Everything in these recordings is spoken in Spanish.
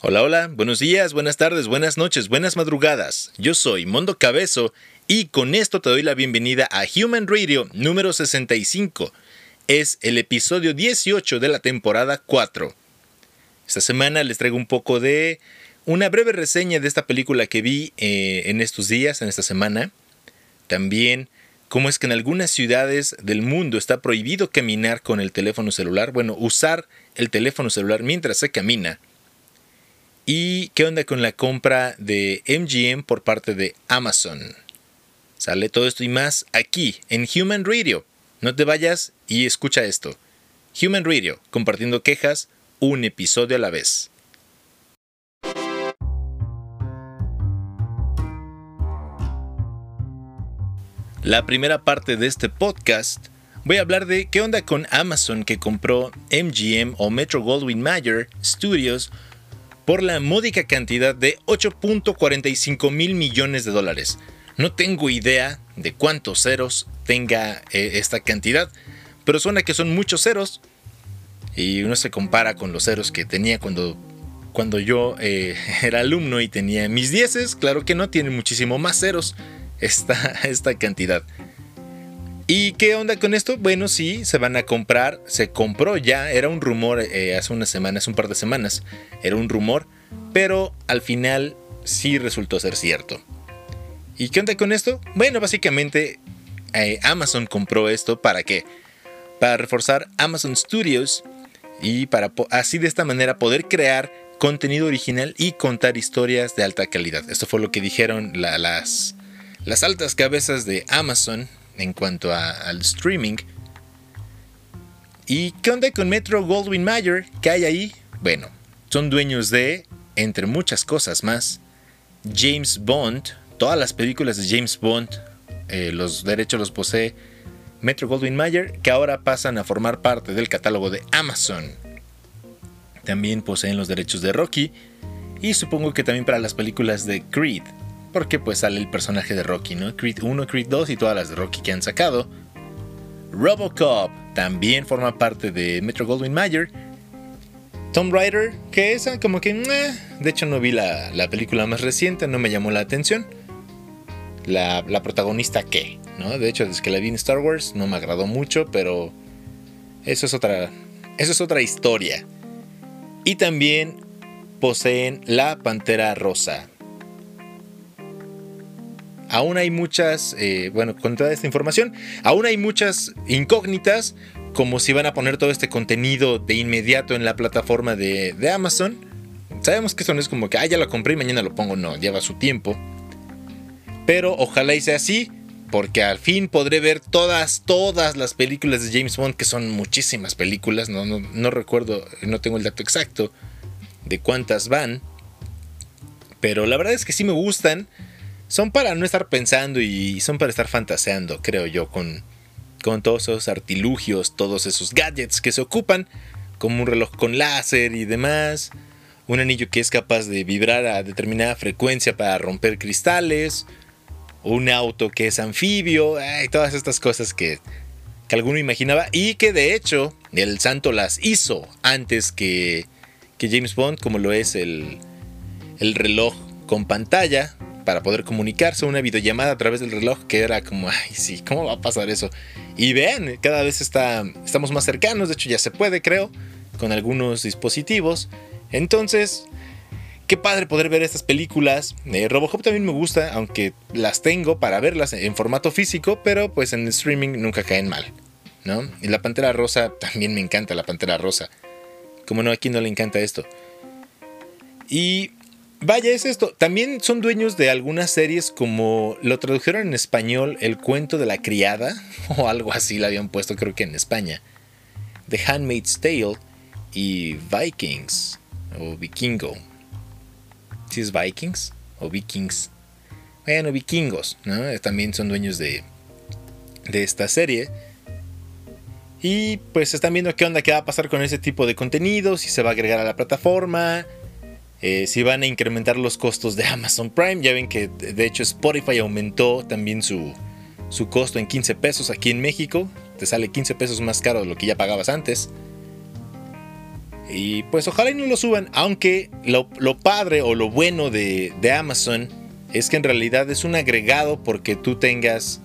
Hola, hola, buenos días, buenas tardes, buenas noches, buenas madrugadas. Yo soy Mondo Cabezo y con esto te doy la bienvenida a Human Radio número 65. Es el episodio 18 de la temporada 4. Esta semana les traigo un poco de una breve reseña de esta película que vi eh, en estos días, en esta semana. También cómo es que en algunas ciudades del mundo está prohibido caminar con el teléfono celular, bueno, usar el teléfono celular mientras se camina ¿Y qué onda con la compra de MGM por parte de Amazon? Sale todo esto y más aquí en Human Radio. No te vayas y escucha esto. Human Radio, compartiendo quejas, un episodio a la vez. La primera parte de este podcast voy a hablar de qué onda con Amazon que compró MGM o Metro Goldwyn Mayer Studios por la módica cantidad de 8.45 mil millones de dólares. No tengo idea de cuántos ceros tenga eh, esta cantidad, pero suena que son muchos ceros y uno se compara con los ceros que tenía cuando, cuando yo eh, era alumno y tenía mis dieces, claro que no, tiene muchísimo más ceros esta, esta cantidad. ¿Y qué onda con esto? Bueno, sí, se van a comprar, se compró ya, era un rumor eh, hace unas semanas, un par de semanas, era un rumor, pero al final sí resultó ser cierto. ¿Y qué onda con esto? Bueno, básicamente eh, Amazon compró esto para qué? Para reforzar Amazon Studios y para así de esta manera poder crear contenido original y contar historias de alta calidad. Esto fue lo que dijeron las, las altas cabezas de Amazon en cuanto al streaming. ¿Y qué onda con Metro Goldwyn Mayer? ¿Qué hay ahí? Bueno, son dueños de, entre muchas cosas más, James Bond. Todas las películas de James Bond, eh, los derechos los posee Metro Goldwyn Mayer, que ahora pasan a formar parte del catálogo de Amazon. También poseen los derechos de Rocky y supongo que también para las películas de Creed porque pues sale el personaje de Rocky, ¿no? Creed 1, Creed 2 y todas las de Rocky que han sacado. Robocop también forma parte de Metro Goldwyn Mayer. Tomb Raider, que esa como que... de hecho no vi la, película más reciente, no me llamó la atención. La, la, protagonista qué, ¿no? De hecho, desde que la vi en Star Wars no me agradó mucho, pero eso es otra, eso es otra historia. Y también poseen la Pantera Rosa, aún hay muchas, eh, bueno, con toda esta información, aún hay muchas incógnitas, como si van a poner todo este contenido de inmediato en la plataforma de, Amazon. Sabemos que eso no es como que, ah, ya lo compré y mañana lo pongo, no, lleva su tiempo. Pero ojalá y sea así, porque al fin podré ver todas, todas las películas de James Bond, que son muchísimas películas, no, no, no recuerdo, no tengo el dato exacto de cuántas van. Pero la verdad es que sí me gustan son para no estar pensando y son para estar fantaseando, creo yo, con, con todos esos artilugios, todos esos gadgets que se ocupan, como un reloj con láser y demás, un anillo que es capaz de vibrar a determinada frecuencia para romper cristales, un auto que es anfibio, y todas estas cosas que, que alguno imaginaba y que de hecho el santo las hizo antes que, que James Bond, como lo es el, el reloj con pantalla, para poder comunicarse, una videollamada a través del reloj que era como, ay, sí, ¿cómo va a pasar eso? Y vean, cada vez está, estamos más cercanos, de hecho ya se puede, creo, con algunos dispositivos. Entonces, qué padre poder ver estas películas. Eh, Robocop también me gusta, aunque las tengo para verlas en formato físico, pero pues en el streaming nunca caen mal, ¿no? Y la Pantera Rosa, también me encanta la Pantera Rosa. Como no, a quién no le encanta esto. Y Vaya, es esto. También son dueños de algunas series como lo tradujeron en español El cuento de la criada o algo así la habían puesto creo que en España. The Handmaid's Tale y Vikings o Vikingo. Si es Vikings o Vikings. Bueno, vikingos, ¿no? También son dueños de, de esta serie. Y pues están viendo qué onda, qué va a pasar con ese tipo de contenido, si se va a agregar a la plataforma, eh, si van a incrementar los costos de Amazon Prime, ya ven que de hecho Spotify aumentó también su, su costo en 15 pesos aquí en México. Te sale 15 pesos más caro de lo que ya pagabas antes. Y pues ojalá y no lo suban, aunque lo, padre o lo bueno de, de Amazon es que en realidad es un agregado porque tú tengas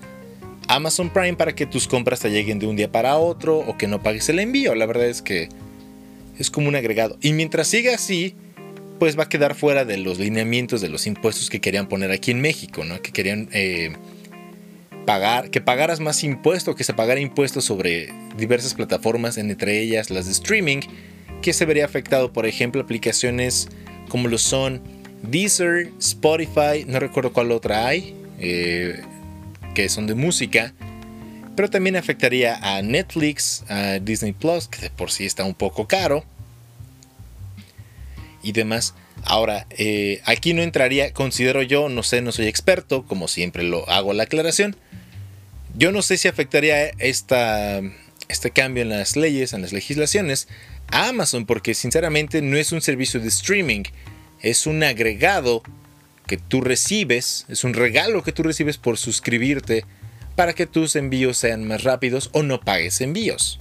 Amazon Prime para que tus compras te lleguen de un día para otro o que no pagues el envío. La verdad es que es como un agregado. Y mientras siga así, pues va a quedar fuera de los lineamientos de los impuestos que querían poner aquí en México, ¿no? Que querían eh, pagar, que pagaras más impuestos, que se pagara impuestos sobre diversas plataformas, entre ellas las de streaming, que se vería afectado, por ejemplo, aplicaciones como lo son Deezer, Spotify, no recuerdo cuál otra hay, eh, que son de música, pero también afectaría a Netflix, a Disney Plus, que de por sí está un poco caro, y demás. Ahora, eh, aquí no entraría, considero yo, no sé, no soy experto, como siempre lo hago la aclaración. Yo no sé si afectaría esta, este cambio en las leyes, en las legislaciones, a Amazon, porque sinceramente no es un servicio de streaming, es un agregado que tú recibes, es un regalo que tú recibes por suscribirte para que tus envíos sean más rápidos o no pagues envíos.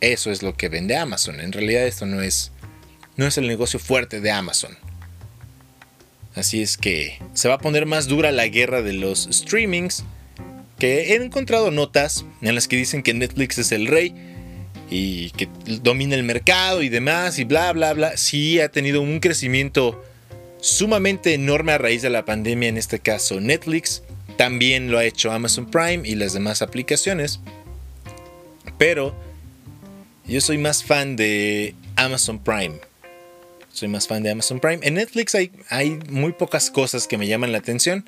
Eso es lo que vende Amazon. En realidad esto no es no es el negocio fuerte de Amazon. Así es que se va a poner más dura la guerra de los streamings, que he encontrado notas en las que dicen que Netflix es el rey y que domina el mercado y demás y bla bla bla. Sí ha tenido un crecimiento sumamente enorme a raíz de la pandemia, en este caso Netflix. También lo ha hecho Amazon Prime y las demás aplicaciones. Pero yo soy más fan de Amazon Prime soy más fan de Amazon Prime. En Netflix hay, muy pocas cosas que me llaman la atención.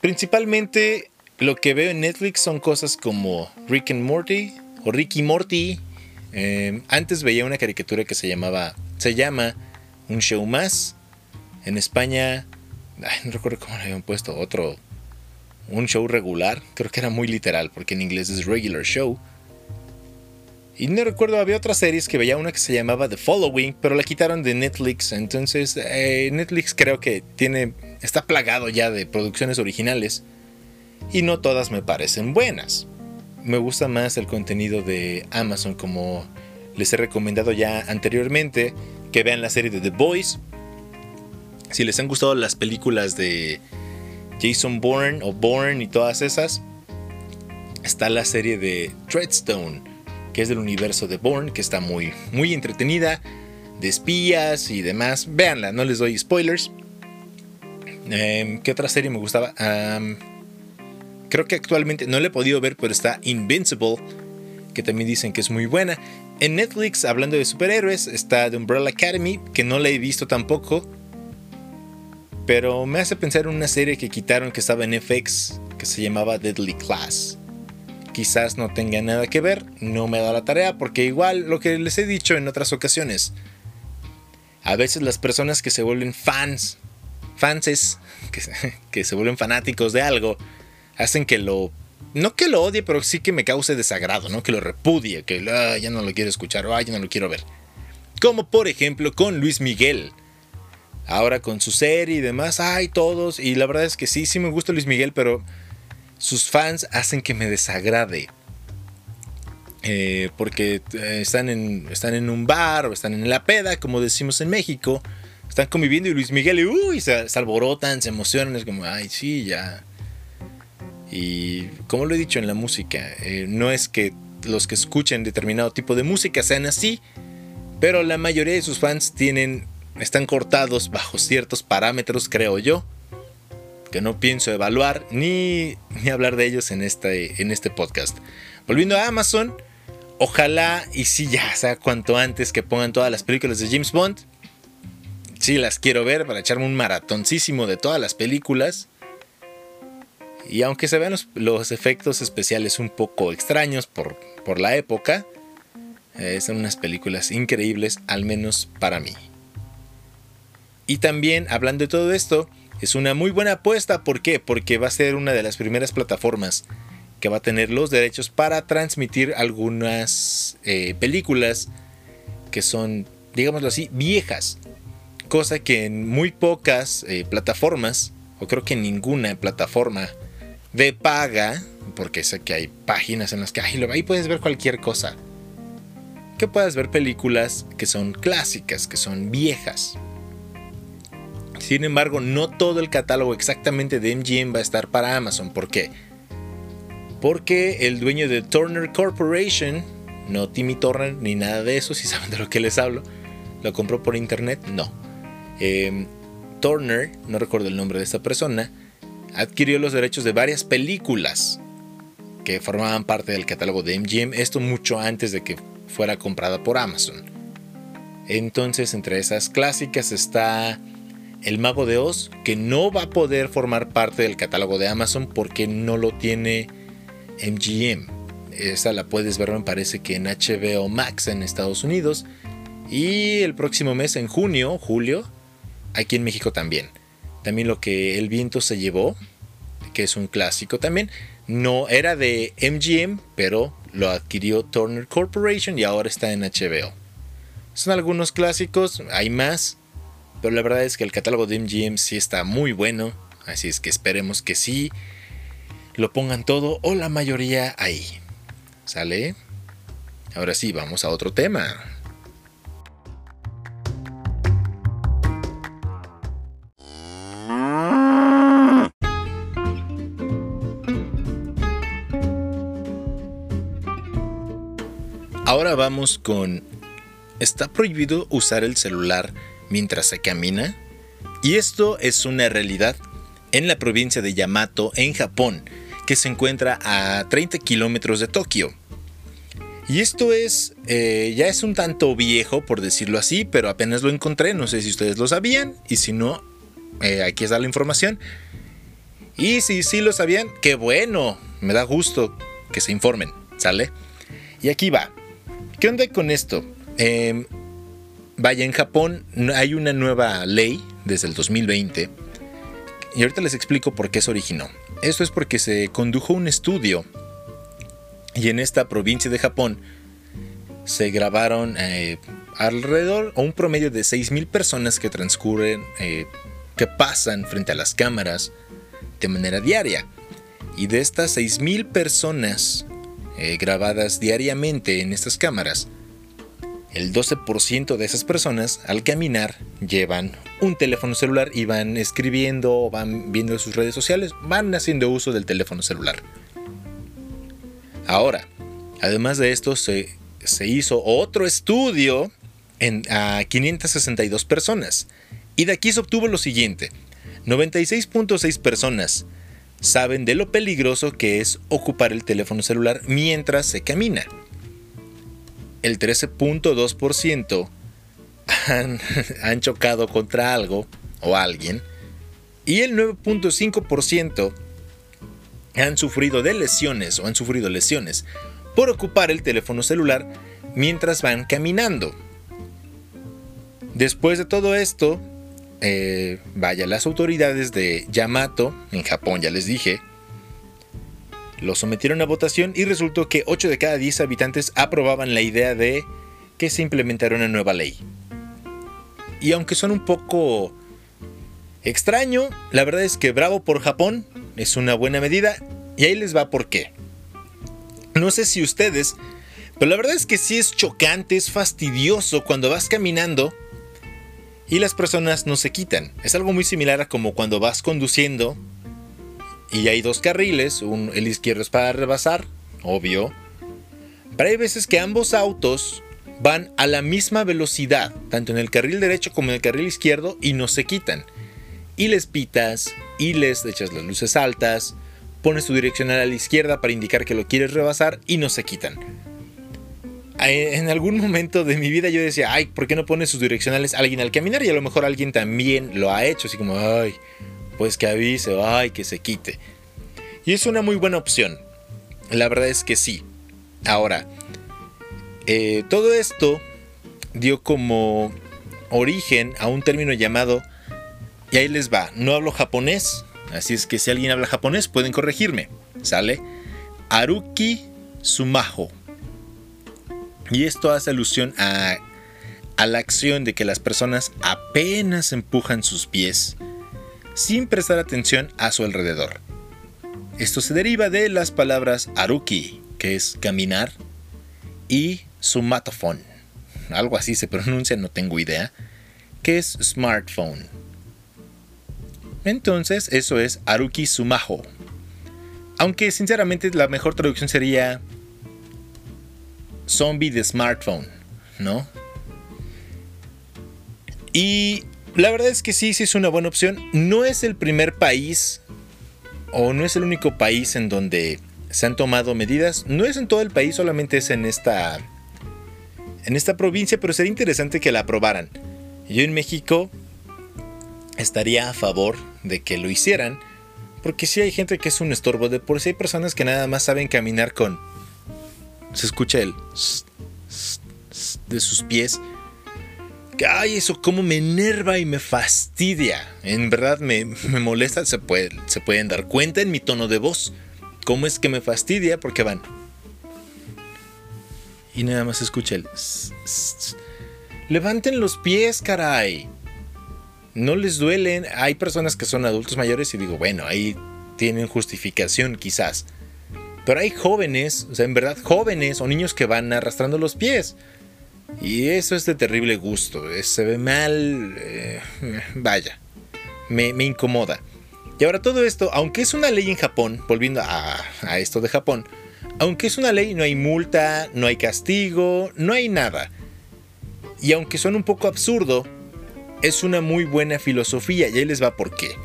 Principalmente lo que veo en Netflix son cosas como Rick and Morty o Ricky Morty. Em, antes veía una caricatura que se llamaba, se llama Un Show Más. En España, no recuerdo cómo le habían puesto otro, un show regular. Creo que era muy literal porque en inglés es regular show. Y no recuerdo, había otras series que veía una que se llamaba The Following, pero la quitaron de Netflix. Entonces, eh, Netflix creo que tiene. está plagado ya de producciones originales. Y no todas me parecen buenas. Me gusta más el contenido de Amazon, como les he recomendado ya anteriormente. Que vean la serie de The Boys. Si les han gustado las películas de Jason Bourne o Bourne y todas esas, está la serie de Treadstone que es del universo de Bourne, que está muy, muy entretenida, de espías y demás. Véanla, no les doy spoilers. Em, ¿Qué otra serie me gustaba? creo que actualmente no la he podido ver, pero está Invincible, que también dicen que es muy buena. En Netflix, hablando de superhéroes, está The Umbrella Academy, que no la he visto tampoco. Pero me hace pensar en una serie que quitaron que estaba en FX, que se llamaba Deadly Class quizás no tenga nada que ver, no me da la tarea, porque igual lo que les he dicho en otras ocasiones, a veces las personas que se vuelven fans, fanses, que, se vuelven fanáticos de algo, hacen que lo no que lo odie, pero sí que me cause desagrado, ¿no? Que lo repudie, que ah, ya no lo quiero escuchar, o ya no lo quiero ver. Como por ejemplo con Luis Miguel. Ahora con su serie y demás, hay todos. Y la verdad es que sí, sí me gusta Luis Miguel, pero sus fans hacen que me desagrade. Eh, porque eh, están, en, están en un bar o están en la peda, como decimos en México. Están conviviendo y Luis Miguel, uy, se, alborotan, se emocionan. Es como, ay, sí, ya. Y como lo he dicho en la música, eh, no es que los que escuchen determinado tipo de música sean así, pero la mayoría de sus fans tienen, están cortados bajo ciertos parámetros, creo yo que no pienso evaluar ni, hablar de ellos en este, en este podcast. Volviendo a Amazon, ojalá y si ya sea cuanto antes que pongan todas las películas de James Bond. Sí, las quiero ver para echarme un maratoncísimo de todas las películas. Y aunque se vean los, efectos especiales un poco extraños por, por la época, eh, son unas películas increíbles, al menos para mí. Y también, hablando de todo esto, es una muy buena apuesta. ¿Por qué? Porque va a ser una de las primeras plataformas que va a tener los derechos para transmitir algunas eh, películas que son, digámoslo así, viejas. Cosa que en muy pocas eh, plataformas, o creo que en ninguna plataforma de paga, porque sé que hay páginas en las que ahí, ahí puedes ver cualquier cosa que puedas ver películas que son clásicas, que son viejas. Sin embargo, no todo el catálogo exactamente de MGM va a estar para Amazon. ¿Por qué? Porque el dueño de Turner Corporation, no Timmy Turner ni nada de eso, si saben de lo que les hablo, lo compró por internet, no. Em, Turner, no recuerdo el nombre de esta persona, adquirió los derechos de varias películas que formaban parte del catálogo de MGM, esto mucho antes de que fuera comprada por Amazon. Entonces, entre esas clásicas está El Mago de Oz, que no va a poder formar parte del catálogo de Amazon porque no lo tiene MGM. Esa la puedes ver, me parece que en HBO Max en Estados Unidos. Y el próximo mes, en junio, julio, aquí en México también. También lo que El viento se llevó, que es un clásico también. No era de MGM, pero lo adquirió Turner Corporation y ahora está en HBO. Son algunos clásicos, hay más, pero la verdad es que el catálogo de MGM sí está muy bueno, así es que esperemos que sí lo pongan todo o la mayoría ahí. ¿Sale? Ahora sí, vamos a otro tema. Ahora vamos con... ¿Está prohibido usar el celular mientras se camina? Y esto es una realidad en la provincia de Yamato, en Japón, que se encuentra a 30 kilómetros de Tokio. Y esto es, eh, ya es un tanto viejo, por decirlo así, pero apenas lo encontré, no sé si ustedes lo sabían, y si no, eh, aquí está la información. Y si sí lo sabían, qué bueno, me da gusto que se informen, ¿sale? Y aquí va. ¿Qué onda con esto? Em, vaya, en Japón hay una nueva ley desde el 2020 y ahorita les explico por qué se originó. Esto es porque se condujo un estudio y en esta provincia de Japón se grabaron eh, alrededor o un promedio de 6.000 personas que transcurren, eh, que pasan frente a las cámaras de manera diaria. Y de estas 6.000 personas eh, grabadas diariamente en estas cámaras, el 12% de esas personas al caminar llevan un teléfono celular y van escribiendo, van viendo sus redes sociales, van haciendo uso del teléfono celular. Ahora, además de esto, se, hizo otro estudio en, a 562 personas. Y de aquí se obtuvo lo siguiente. 96.6 personas saben de lo peligroso que es ocupar el teléfono celular mientras se camina. El 13.2% han, han chocado contra algo o alguien y el 9.5% han sufrido de lesiones o han sufrido lesiones por ocupar el teléfono celular mientras van caminando. Después de todo esto, eh, vaya, las autoridades de Yamato, en Japón ya les dije, lo sometieron a votación y resultó que 8 de cada 10 habitantes aprobaban la idea de que se implementara una nueva ley. Y aunque son un poco extraño, la verdad es que bravo por Japón, es una buena medida y ahí les va por qué. No sé si ustedes, pero la verdad es que sí es chocante, es fastidioso cuando vas caminando y las personas no se quitan. Es algo muy similar a como cuando vas conduciendo y hay dos carriles, un, el izquierdo es para rebasar, obvio. Pero hay veces que ambos autos van a la misma velocidad, tanto en el carril derecho como en el carril izquierdo, y no se quitan. Y les pitas, y les echas las luces altas, pones tu direccional a la izquierda para indicar que lo quieres rebasar y no se quitan en algún momento de mi vida yo decía, ay, ¿por qué no pone sus direccionales alguien al caminar? Y a lo mejor alguien también lo ha hecho, así como, ay, pues que avise, ay, que se quite. Y es una muy buena opción. La verdad es que sí. Ahora, eh, todo esto dio como origen a un término llamado, y ahí les va, no hablo japonés, así es que si alguien habla japonés pueden corregirme, ¿sale? Aruki Sumaho y esto hace alusión a, la acción de que las personas apenas empujan sus pies sin prestar atención a su alrededor. Esto se deriva de las palabras aruki, que es caminar, y sumatofon, algo así se pronuncia, no tengo idea, que es smartphone. Entonces, eso es Aruki Sumaho. Aunque sinceramente la mejor traducción sería zombie de smartphone, ¿no? Y la verdad es que sí, sí es una buena opción. No es el primer país o no es el único país en donde se han tomado medidas. No es en todo el país, solamente es en esta en esta provincia, pero sería interesante que la aprobaran. Yo en México estaría a favor de que lo hicieran, porque si hay gente que es un estorbo de por sí hay personas que nada más saben caminar con se escucha el de sus pies. Ay, eso como me enerva y me fastidia. En verdad me, molesta. Se, se pueden dar cuenta en mi tono de voz. ¿Cómo es que me fastidia? Porque van. Y nada más escucha el... Levanten los pies, caray. No les duelen. Hay personas que son adultos mayores y digo, bueno, ahí tienen justificación quizás. Pero hay jóvenes, o sea, en verdad jóvenes o niños que van arrastrando los pies. Y eso es de terrible gusto. Se ve mal. Eh, vaya. Me, incomoda. Y ahora todo esto, aunque es una ley en Japón, volviendo a, a esto de Japón, aunque es una ley, no hay multa, no hay castigo, no hay nada. Y aunque suena un poco absurdo, es una muy buena filosofía y ahí les va por qué.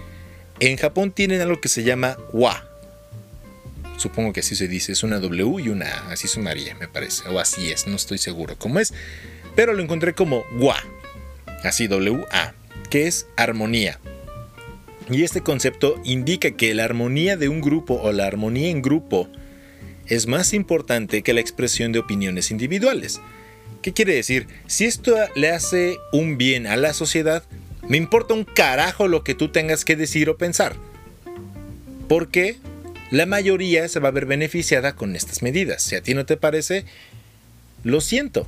En Japón tienen algo que se llama wa, Supongo que así se dice, es una W y una A, así sonaría, me parece, o así es, no estoy seguro cómo es, pero lo encontré como WA, así W-A, que es armonía. Y este concepto indica que la armonía de un grupo o la armonía en grupo es más importante que la expresión de opiniones individuales. ¿Qué quiere decir? Si esto le hace un bien a la sociedad, me importa un carajo lo que tú tengas que decir o pensar. ¿Por qué? La mayoría se va a ver beneficiada con estas medidas. Si a ti no te parece, lo siento.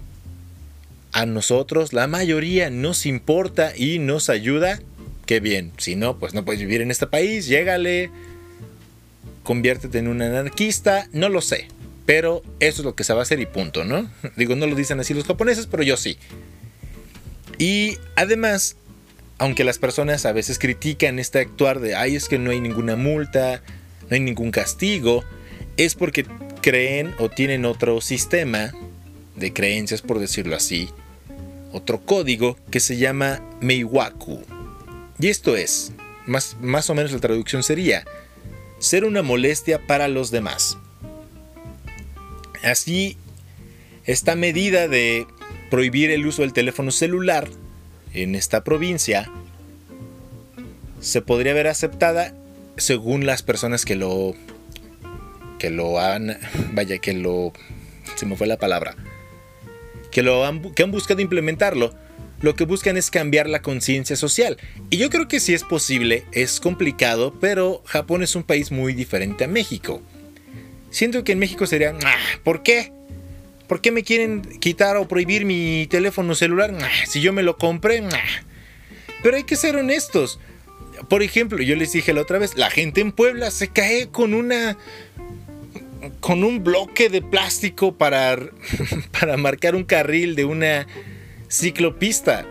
A nosotros, la mayoría, nos importa y nos ayuda. Qué bien. Si no, pues no puedes vivir en este país. Llégale. Conviértete en un anarquista. No lo sé. Pero eso es lo que se va a hacer y punto, ¿no? Digo, no lo dicen así los japoneses, pero yo sí. Y además, aunque las personas a veces critican este actuar de, ay, es que no hay ninguna multa, no hay ningún castigo, es porque creen o tienen otro sistema de creencias, por decirlo así, otro código que se llama Meiwaku. Y esto es, más, o menos la traducción sería, ser una molestia para los demás. Así, esta medida de prohibir el uso del teléfono celular en esta provincia se podría ver aceptada según las personas que lo que lo han vaya que lo se me fue la palabra que lo han, que han buscado implementarlo lo que buscan es cambiar la conciencia social y yo creo que sí es posible es complicado pero Japón es un país muy diferente a México siento que en México sería ah, ¿por qué? ¿por qué me quieren quitar o prohibir mi teléfono celular? Ah, si yo me lo compré ah". pero hay que ser honestos por ejemplo, yo les dije la otra vez, la gente en Puebla se cae con una con un bloque de plástico para, para marcar un carril de una ciclopista.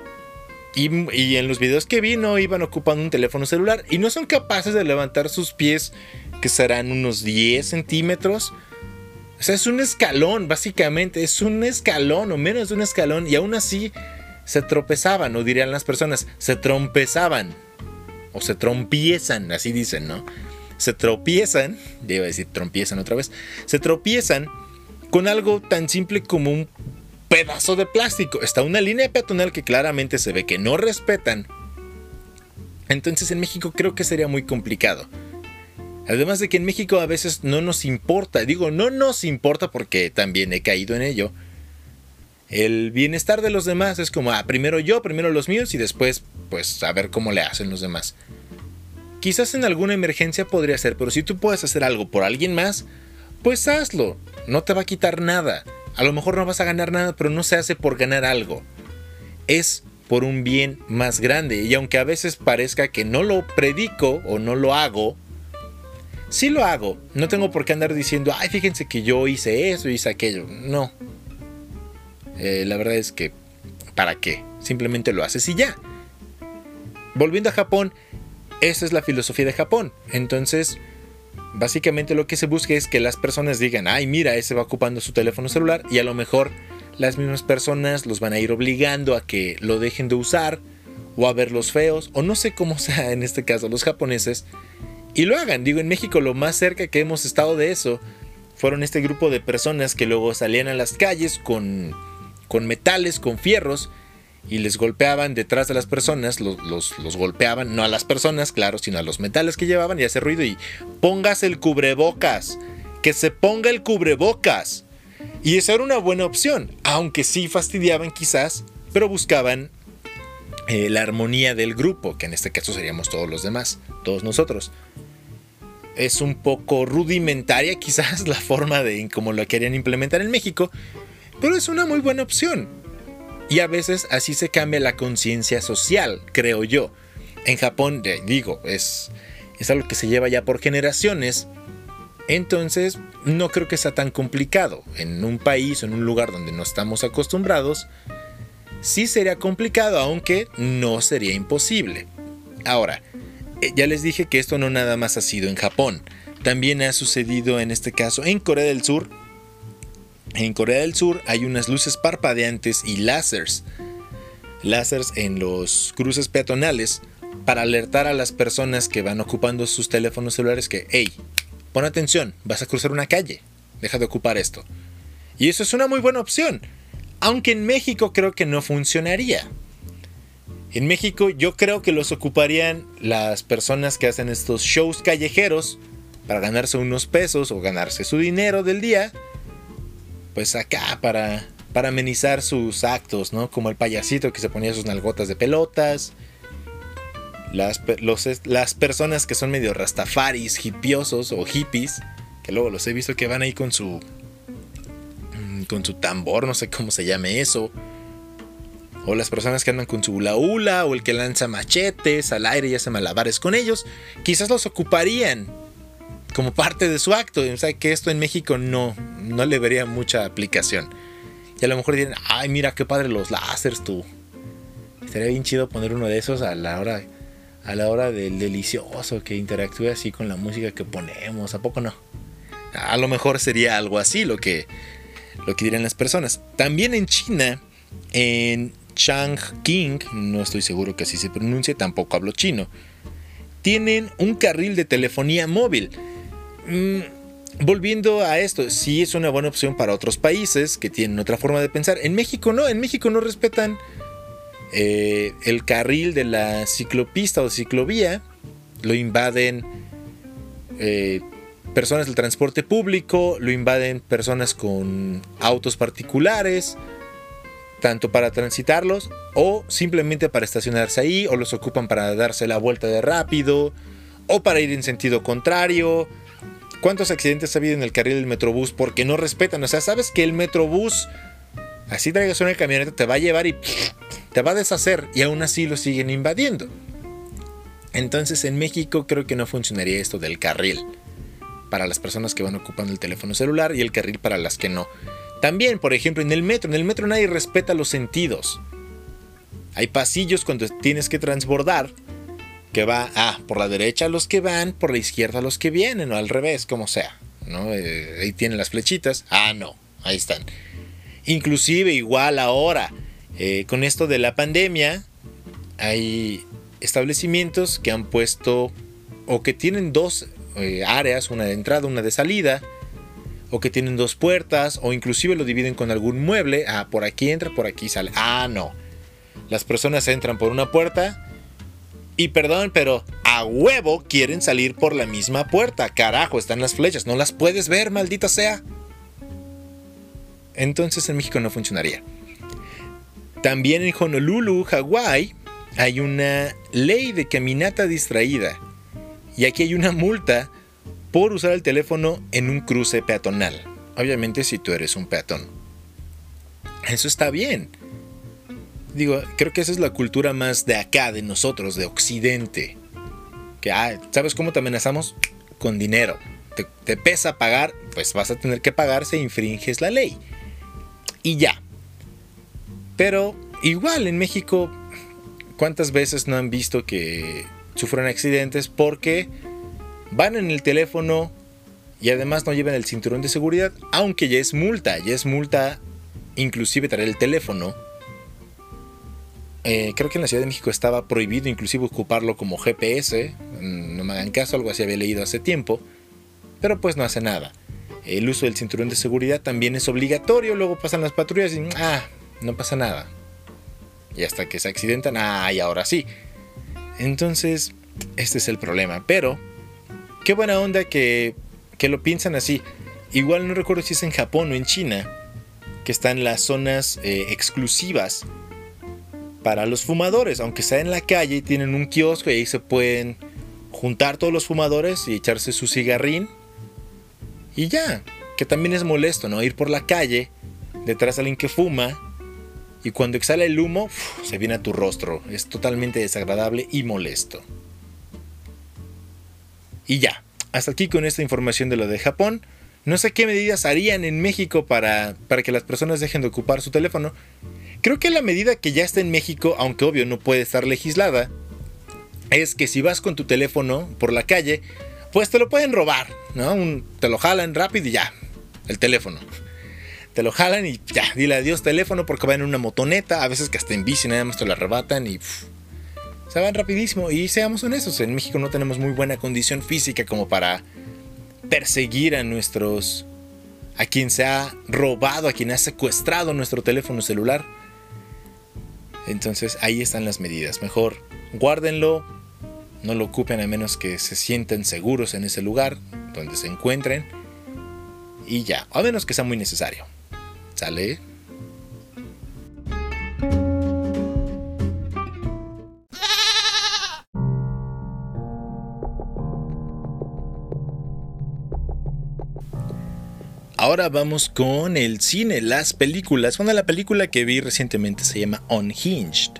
Y, en los videos que vi no iban ocupando un teléfono celular y no son capaces de levantar sus pies, que serán unos 10 centímetros. O sea, es un escalón, básicamente, es un escalón o menos de un escalón y aún así se tropezaban, o dirían las personas, se trompezaban o se trompiezan, así dicen, ¿no? Se tropiezan, a decir trompiezan otra vez, se tropiezan con algo tan simple como un pedazo de plástico. Está una línea peatonal que claramente se ve que no respetan. Entonces en México creo que sería muy complicado. Además de que en México a veces no nos importa, digo no nos importa porque también he caído en ello. El bienestar de los demás es como, ah, primero yo, primero los míos y después pues a ver cómo le hacen los demás. Quizás en alguna emergencia podría ser, pero si tú puedes hacer algo por alguien más, pues hazlo. No te va a quitar nada. A lo mejor no vas a ganar nada, pero no se hace por ganar algo. Es por un bien más grande. Y aunque a veces parezca que no lo predico o no lo hago, sí lo hago. No tengo por qué andar diciendo, ay, fíjense que yo hice eso, hice aquello. No. Eh, la verdad es que ¿para qué? Simplemente lo haces y ya. Volviendo a Japón, esa es la filosofía de Japón. Entonces, básicamente lo que se busca es que las personas digan, ay, mira, ese va ocupando su teléfono celular y a lo mejor las mismas personas los van a ir obligando a que lo dejen de usar o a verlos feos o no sé cómo sea en este caso los japoneses y lo hagan. Digo, en México lo más cerca que hemos estado de eso fueron este grupo de personas que luego salían a las calles con, con metales, con fierros y les golpeaban detrás de las personas, los, golpeaban, no a las personas, claro, sino a los metales que llevaban y hace ruido y pongas el cubrebocas, que se ponga el cubrebocas. Y esa era una buena opción, aunque sí fastidiaban quizás, pero buscaban eh, la armonía del grupo, que en este caso seríamos todos los demás, todos nosotros. Es un poco rudimentaria quizás la forma de cómo lo querían implementar en México, pero es una muy buena opción. Y a veces así se cambia la conciencia social, creo yo. En Japón, digo, es, es algo que se lleva ya por generaciones. Entonces, no creo que sea tan complicado. En un país o en un lugar donde no estamos acostumbrados, sí sería complicado, aunque no sería imposible. Ahora, eh, ya les dije que esto no nada más ha sido en Japón. También ha sucedido en este caso en Corea del Sur en Corea del Sur hay unas luces parpadeantes y láseres. Láseres en los cruces peatonales para alertar a las personas que van ocupando sus teléfonos celulares que, hey, pon atención, vas a cruzar una calle, deja de ocupar esto. Y eso es una muy buena opción, aunque en México creo que no funcionaría. En México yo creo que los ocuparían las personas que hacen estos shows callejeros para ganarse unos pesos o ganarse su dinero del día pues acá para, para amenizar sus actos, ¿no? Como el payasito que se ponía sus nalgotas de pelotas. Las, las personas que son medio rastafaris, hipiosos o hippies, que luego los he visto que van ahí con su mm, con su tambor, no sé cómo se llame eso. O las personas que andan con su hula hula, o el que lanza machetes al aire y hace malabares con ellos, quizás los ocuparían como parte de su acto. O sea, que esto en México no, no le vería mucha aplicación. Y a lo mejor dirían, ay, mira qué padre los láseres tú. Estaría bien chido poner uno de esos a la hora, a la hora del delicioso, que interactúe así con la música que ponemos. ¿A poco no? A lo mejor sería algo así lo que, lo que dirían las personas. También en China, en Changqing, no estoy seguro que así se pronuncie, tampoco hablo chino, tienen un carril de telefonía móvil. Mm, volviendo a esto, sí es una buena opción para otros países que tienen otra forma de pensar. En México no, en México no respetan eh, el carril de la ciclopista o ciclovía, lo invaden eh, personas del transporte público, lo invaden personas con autos particulares, tanto para transitarlos o simplemente para estacionarse ahí, o los ocupan para darse la vuelta de rápido, o para ir en sentido contrario ¿Cuántos accidentes ha habido en el carril del Metrobús porque no respetan? O sea, sabes que el Metrobús, así traigas una camioneta, te va a llevar y te va a deshacer y aún así lo siguen invadiendo. Entonces en México creo que no funcionaría esto del carril para las personas que van ocupando el teléfono celular y el carril para las que no. También, por ejemplo, en el metro, en el metro nadie respeta los sentidos. Hay pasillos cuando tienes que transbordar que va, ah, por la derecha los que van, por la izquierda los que vienen, o al revés, como sea. ¿no? Eh, ahí tienen las flechitas. Ah, no, ahí están. Inclusive igual ahora, eh, con esto de la pandemia, hay establecimientos que han puesto o que tienen dos eh, áreas, una de entrada, una de salida, o que tienen dos puertas, o inclusive lo dividen con algún mueble. Ah, por aquí entra, por aquí sale. Ah, no. Las personas entran por una puerta y perdón, pero a huevo quieren salir por la misma puerta. Carajo, están las flechas. No las puedes ver, maldita sea. Entonces en México no funcionaría. También en Honolulu, Hawái, hay una ley de caminata distraída. Y aquí hay una multa por usar el teléfono en un cruce peatonal. Obviamente si tú eres un peatón. Eso está bien digo, creo que esa es la cultura más de acá, de nosotros, de Occidente. Que, ah, ¿sabes cómo te amenazamos? Con dinero. Te, pesa pagar, pues vas a tener que pagar si infringes la ley. Y ya. Pero igual en México, ¿cuántas veces no han visto que sufren accidentes porque van en el teléfono y además no llevan el cinturón de seguridad? Aunque ya es multa, ya es multa inclusive traer el teléfono. Eh, creo que en la Ciudad de México estaba prohibido inclusive ocuparlo como GPS. No me hagan caso, algo así había leído hace tiempo. Pero pues no hace nada. El uso del cinturón de seguridad también es obligatorio. Luego pasan las patrullas y ah, no pasa nada. Y hasta que se accidentan, ah, y ahora sí. Entonces, este es el problema. Pero, qué buena onda que, que lo piensan así. Igual no recuerdo si es en Japón o en China, que están las zonas eh, exclusivas para los fumadores. Aunque sea en la calle, tienen un kiosco y ahí se pueden juntar todos los fumadores y echarse su cigarrín y ya, que también es molesto, ¿no? Ir por la calle detrás de alguien que fuma y cuando exhala el humo se viene a tu rostro. Es totalmente desagradable y molesto. Y ya, hasta aquí con esta información de lo de Japón. No sé qué medidas harían en México para, para que las personas dejen de ocupar su teléfono. Creo que la medida que ya está en México, aunque obvio no puede estar legislada, es que si vas con tu teléfono por la calle, pues te lo pueden robar, ¿no? te lo jalan rápido y ya, el teléfono. Te lo jalan y ya, dile adiós teléfono porque va en una motoneta, a veces que hasta en bici nada más te lo arrebatan y se van rapidísimo. Y seamos honestos, en México no tenemos muy buena condición física como para perseguir a nuestros... a quien se ha robado, a quien ha secuestrado nuestro teléfono celular. Entonces ahí están las medidas. Mejor guárdenlo, no lo ocupen a menos que se sientan seguros en ese lugar donde se encuentren. Y ya, a menos que sea muy necesario. ¿Sale? Ahora vamos con el cine, las películas. De la película que vi recientemente se llama Unhinged.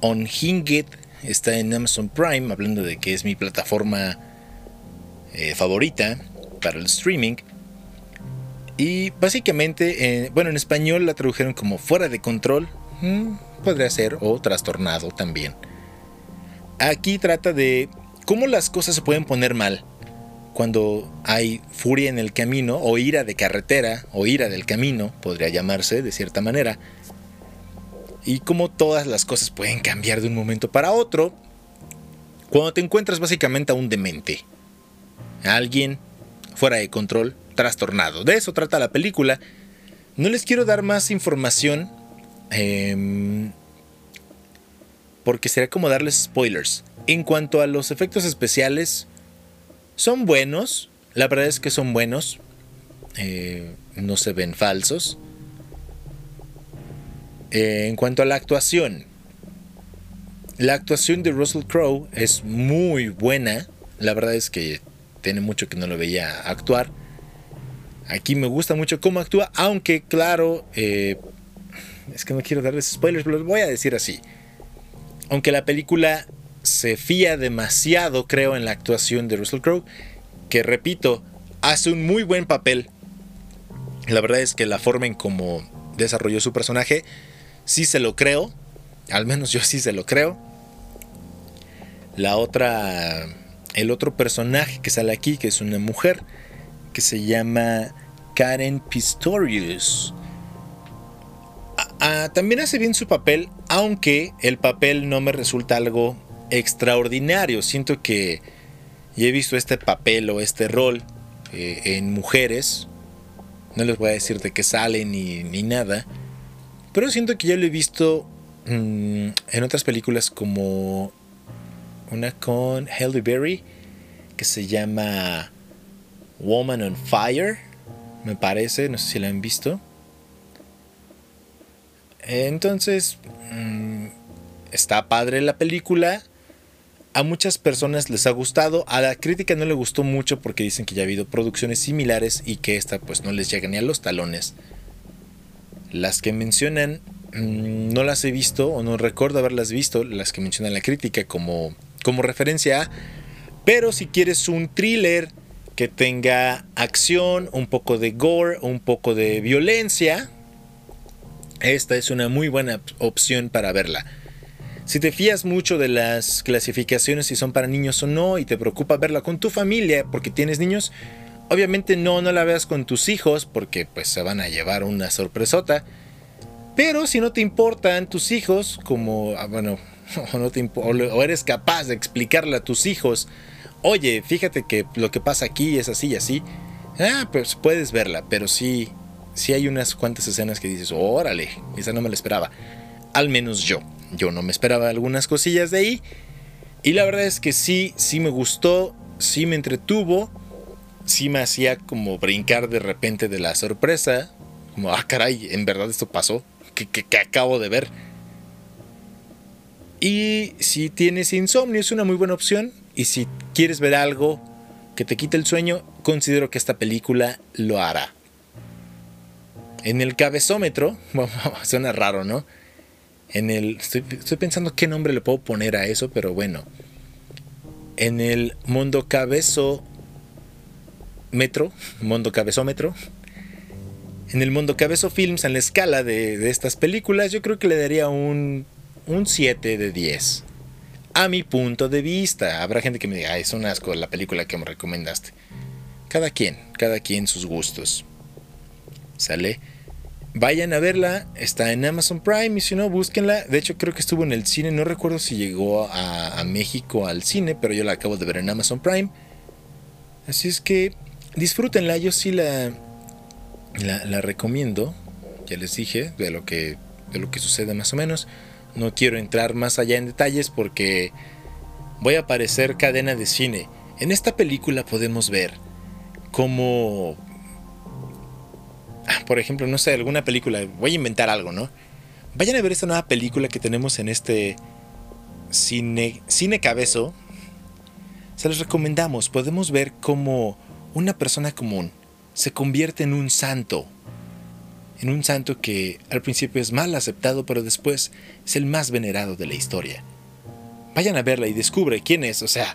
Unhinged está en Amazon Prime, hablando de que es mi plataforma eh, favorita para el streaming. Y básicamente, eh, bueno, en español la tradujeron como fuera de control, mm, podría ser, o trastornado también. Aquí trata de cómo las cosas se pueden poner mal cuando hay furia en el camino, o ira de carretera, o ira del camino, podría llamarse de cierta manera y cómo todas las cosas pueden cambiar de un momento para otro cuando te encuentras básicamente a un demente, a alguien fuera de control, trastornado. De eso trata la película. No les quiero dar más información em, porque sería como darles spoilers. En cuanto a los efectos especiales, son buenos. La verdad es que son buenos. Eh, no se ven falsos. Eh, en cuanto a la actuación, la actuación de Russell Crowe es muy buena. La verdad es que tiene mucho que no lo veía actuar. Aquí me gusta mucho cómo actúa, aunque claro, eh, es que no quiero darles spoilers, pero los voy a decir así. Aunque la película se fía demasiado, creo, en la actuación de Russell Crowe, que repito, hace un muy buen papel. La verdad es que la forma en cómo desarrolló su personaje sí se lo creo. Al menos yo sí se lo creo. La otra. El otro personaje que sale aquí, que es una mujer, que se llama Karen Pistorius. también hace bien su papel, aunque el papel no me resulta algo extraordinario. Siento que ya he visto este papel o este rol eh, en mujeres. No les voy a decir de qué sale ni, ni nada. Pero siento que ya lo he visto mm, en otras películas como una con Halle Berry que se llama Woman on Fire, me parece, no sé si la han visto. Entonces, mm, está padre la película. A muchas personas les ha gustado, a la crítica no le gustó mucho porque dicen que ya ha habido producciones similares y que esta pues no les llega ni a los talones. Las que mencionan mm, no las he visto o no recuerdo haberlas visto, las que mencionan la crítica como, como referencia pero si quieres un thriller que tenga acción, un poco de gore, un poco de violencia, esta es una muy buena opción para verla. Si te fías mucho de las clasificaciones si son para niños o no y te preocupa verla con tu familia porque tienes niños, obviamente no, no la veas con tus hijos porque pues se van a llevar una sorpresota. Pero si no te importan tus hijos, como, ah, bueno, o, no te o eres capaz de explicarle a tus hijos, oye, fíjate que lo que pasa aquí es así y así, ah, pues puedes verla, pero sí, sí hay unas cuantas escenas que dices, órale, esa no me la esperaba. Al menos yo, yo no me esperaba algunas cosillas de ahí. Y la verdad es que sí, sí me gustó, sí me entretuvo, sí me hacía como brincar de repente de la sorpresa, como, ah, caray, en verdad esto pasó que, acabo de ver. Y si tienes insomnio es una muy buena opción. Y si quieres ver algo que te quite el sueño, considero que esta película lo hará. En el cabezómetro, suena raro, ¿no? En el. Estoy, pensando qué nombre le puedo poner a eso, pero bueno. En el mundo cabezo. Metro, mundo cabezómetro, en el mundo Cabezo Films, en la escala de, estas películas, yo creo que le daría un, un 7 de 10. A mi punto de vista. Habrá gente que me diga, es un asco la película que me recomendaste. Cada quien, cada quien sus gustos. ¿Sale? Vayan a verla, está en Amazon Prime y si no, búsquenla. De hecho, creo que estuvo en el cine, no recuerdo si llegó a, México al cine, pero yo la acabo de ver en Amazon Prime. Así es que disfrútenla, yo sí la, la, recomiendo, ya les dije, de lo, que, de lo que sucede más o menos. No quiero entrar más allá en detalles porque voy a aparecer cadena de cine. En esta película podemos ver cómo, por ejemplo, no sé, alguna película, voy a inventar algo, ¿no? Vayan a ver esta nueva película que tenemos en este cine, cine cabezo. Se los recomendamos, podemos ver cómo una persona común se convierte en un santo. En un santo que al principio es mal aceptado, pero después es el más venerado de la historia. Vayan a verla y descubre quién es. O sea,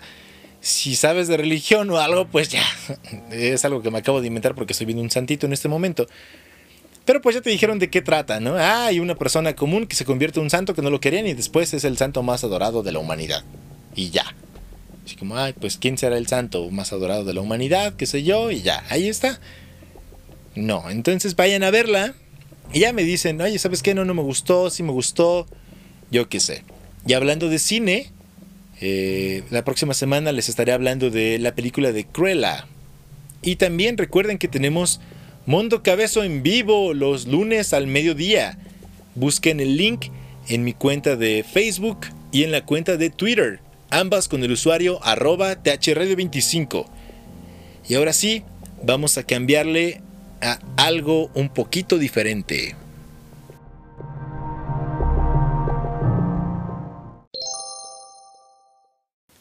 si sabes de religión o algo, pues ya. Es algo que me acabo de inventar porque estoy viendo un santito en este momento. Pero pues ya te dijeron de qué trata, ¿no? Ah, hay una persona común que se convierte en un santo que no lo querían y después es el santo más adorado de la humanidad. Y ya. Así como, ay, pues ¿quién será el santo más adorado de la humanidad? ¿Qué sé yo? Y ya, ahí está. No, entonces vayan a verla y ya me dicen, oye, ¿sabes qué? No, no me gustó, sí me gustó, yo qué sé. Y hablando de cine, eh, la próxima semana les estaré hablando de la película de Cruella. Y también recuerden que tenemos Mundo Cabezo en vivo los lunes al mediodía. Busquen el link en mi cuenta de Facebook y en la cuenta de Twitter ambas con el usuario arroba thradio25. Y ahora sí, vamos a cambiarle a algo un poquito diferente.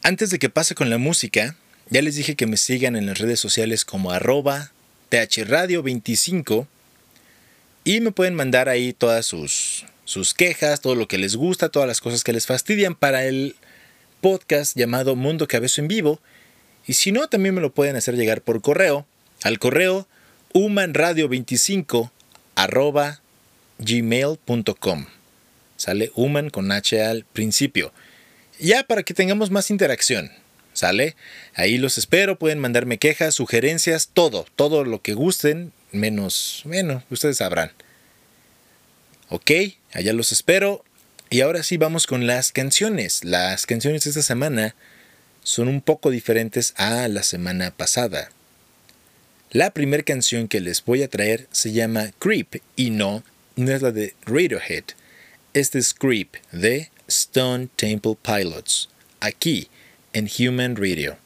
Antes de que pase con la música, ya les dije que me sigan en las redes sociales como arroba thradio25 y me pueden mandar ahí todas sus, sus quejas, todo lo que les gusta, todas las cosas que les fastidian para el podcast llamado Mundo Cabezo en Vivo. Y si no, también me lo pueden hacer llegar por correo al correo humanradio25 arroba gmail.com. Sale human con H al principio. Ya para que tengamos más interacción. ¿Sale? Ahí los espero, pueden mandarme quejas, sugerencias, todo, todo lo que gusten, menos, bueno, ustedes sabrán. Ok, allá los espero y ahora sí vamos con las canciones. Las canciones de esta semana son un poco diferentes a la semana pasada. La primera canción que les voy a traer se llama Creep y no, no es la de Radiohead. Este es Creep de Stone Temple Pilots, aquí en Human Radio.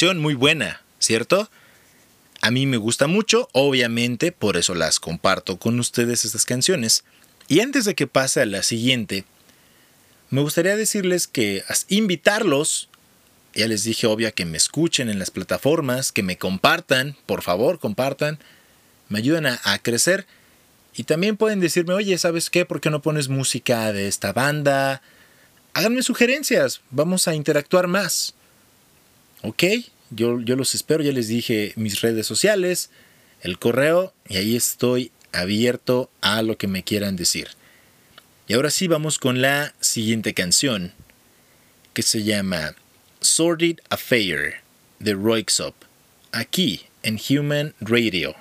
Muy buena, ¿cierto? A mí me gusta mucho, obviamente, por eso las comparto con ustedes estas canciones. Y antes de que pase a la siguiente, me gustaría decirles que invitarlos, ya les dije obvia que me escuchen en las plataformas, que me compartan, por favor, compartan, me ayudan a, a crecer. Y también pueden decirme, oye, ¿sabes qué? ¿Por qué no pones música de esta banda? Háganme sugerencias, vamos a interactuar más. Ok, yo, yo los espero, ya les dije mis redes sociales, el correo, y ahí estoy abierto a lo que me quieran decir. Y ahora sí vamos con la siguiente canción, que se llama Sordid Affair de Roixop, aquí en Human Radio.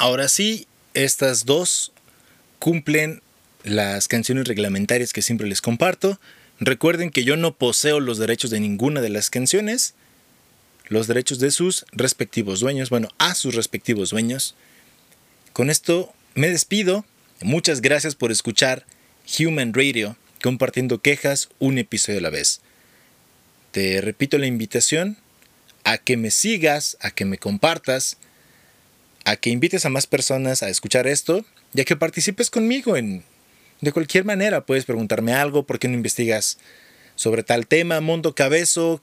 Ahora sí, estas dos cumplen las canciones reglamentarias que siempre les comparto. Recuerden que yo no poseo los derechos de ninguna de las canciones, los derechos de sus respectivos dueños, bueno, a sus respectivos dueños. Con esto me despido. Muchas gracias por escuchar Human Radio, compartiendo quejas un episodio a la vez. Te repito la invitación a que me sigas, a que me compartas, a que invites a más personas a escuchar esto y a que participes conmigo en de cualquier manera. Puedes preguntarme algo, ¿por qué no investigas sobre tal tema, Mundo Cabezo?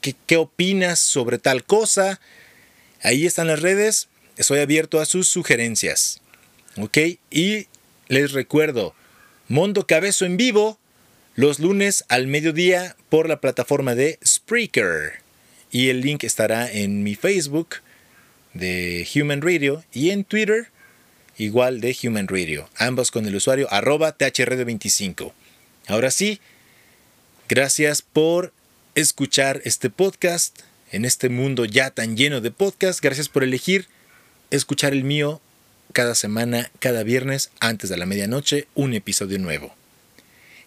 ¿Qué, qué opinas sobre tal cosa? Ahí están las redes, estoy abierto a sus sugerencias. ¿Ok? Y les recuerdo, Mundo Cabezo en vivo los lunes al mediodía por la plataforma de Spreaker. Y el link estará en mi Facebook de Human Radio y en Twitter igual de Human Radio, ambos con el usuario arroba THRD25. Ahora sí, gracias por escuchar este podcast en este mundo ya tan lleno de podcasts. Gracias por elegir escuchar el mío cada semana, cada viernes, antes de la medianoche, un episodio nuevo.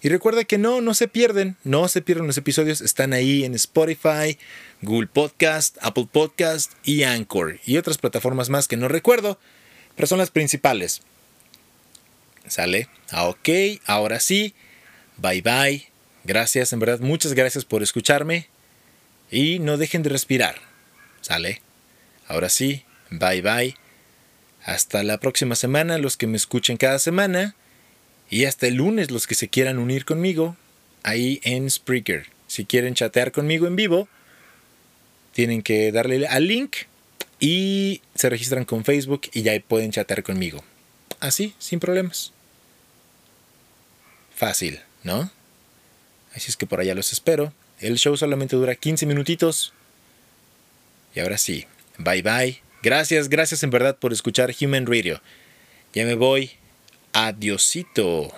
Y recuerda que no, no se pierden, no se pierden los episodios, están ahí en Spotify, Google Podcast, Apple Podcast y Anchor y otras plataformas más que no recuerdo, pero son las principales. ¿Sale? Ah, ok, ahora sí, bye bye, gracias, en verdad, muchas gracias por escucharme y no dejen de respirar. ¿Sale? Ahora sí, bye bye. Hasta la próxima semana, los que me escuchen cada semana. Y hasta el lunes los que se quieran unir conmigo ahí en Spreaker. Si quieren chatear conmigo en vivo, tienen que darle al link y se registran con Facebook y ya pueden chatear conmigo. Así, sin problemas. Fácil, ¿no? Así es que por allá los espero. El show solamente dura 15 minutitos. Y ahora sí, bye bye. Gracias, gracias en verdad por escuchar Human Radio. Ya me voy. Adiosito.